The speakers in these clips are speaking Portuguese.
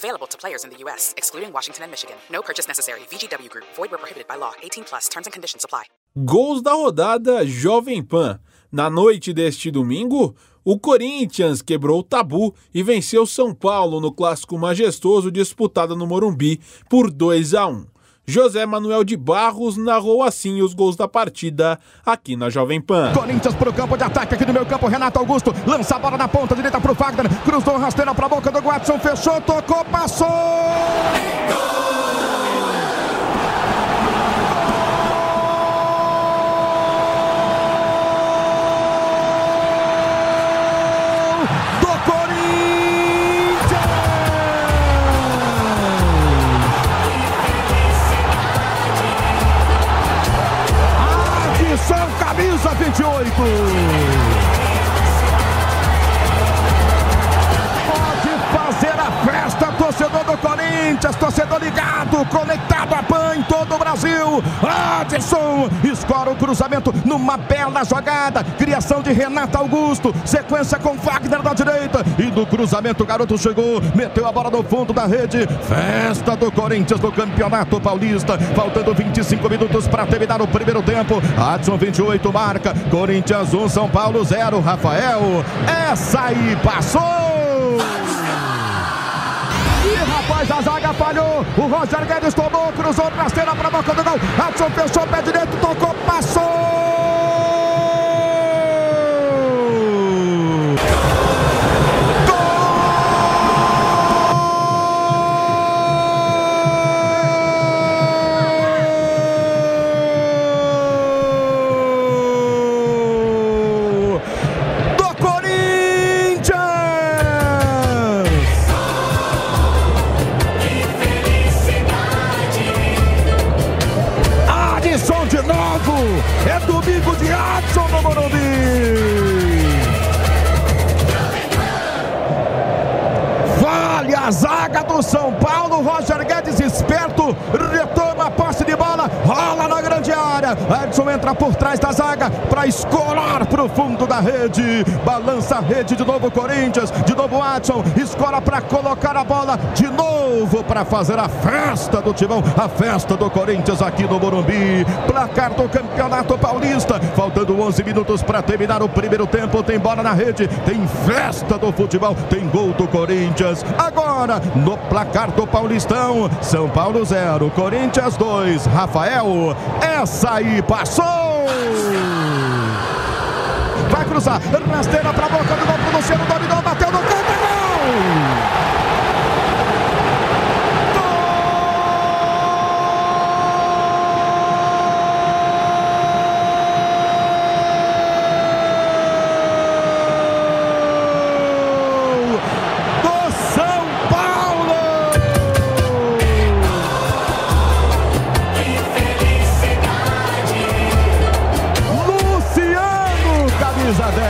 Available to players in the U.S., excluding Washington and Michigan. No purchase necessary. VGW Group. Void where prohibited by law. 18 plus. Terms and conditions apply. Gols da rodada Jovem Pan. Na noite deste domingo, o Corinthians quebrou o tabu e venceu São Paulo no clássico majestoso disputado no Morumbi por 2 a 1. José Manuel de Barros narrou assim os gols da partida aqui na Jovem Pan. Corinthians pro campo de ataque aqui no meu campo. Renato Augusto lança a bola na ponta direita pro Fagner. Cruzou rasteira pra boca do Watson. Fechou, tocou, passou. Do Adição camisa 28. Pode fazer a festa, torcedor do Corinthians, torcedor ligado, conectado a PAN em todo o Brasil. Adson escora o cruzamento numa bela jogada. Criação de Renato Augusto, sequência com Wagner da direita. E do cruzamento o garoto chegou, meteu a bola no fundo da rede. Festa do Corinthians no Campeonato Paulista. Faltando 25 minutos para terminar o primeiro tempo. Adson 28 marca. Corinthians 1, São Paulo 0. Rafael, essa aí passou! Roger Guedes tomou, cruzou rasteira para a boca do gol. Adson fechou pé novo. É domingo de Adson no Morumbi. Vale a zaga do São Paulo. Roger Guedes esperto. Retoma a posse de bola. Rola área. Edson entra por trás da zaga para escorar para o fundo da rede. Balança a rede de novo Corinthians. De novo Adson. Escola para colocar a bola de novo para fazer a festa do Timão. A festa do Corinthians aqui no Morumbi. Placar do Campeonato Paulista. Faltando 11 minutos para terminar o primeiro tempo. Tem bola na rede. Tem festa do futebol. Tem gol do Corinthians. Agora no placar do Paulistão. São Paulo 0. Corinthians 2. Rafael. Essa aí passou. Vai cruzar. Rasteira para a boca do gol pro Luciano. Dominou. Bateu no camisa 10.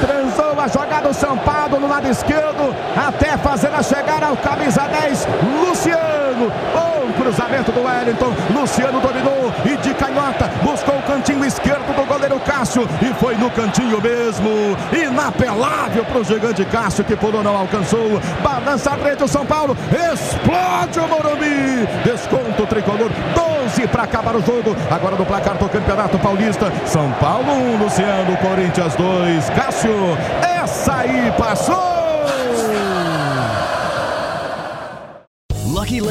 Transou a jogada do São Paulo no lado esquerdo, até fazer a chegada ao camisa 10, Luciano. Bom cruzamento do Wellington. Luciano dominou e de canhota buscou o cantinho esquerdo Cássio e foi no cantinho mesmo. Inapelável para o gigante Cássio que pulou não alcançou. Balança a rede o São Paulo. Explode o Morumbi. Desconto tricolor. 12 para acabar o jogo. Agora no placar do Campeonato Paulista. São Paulo 1, Luciano, Corinthians 2. Cássio, essa aí passou.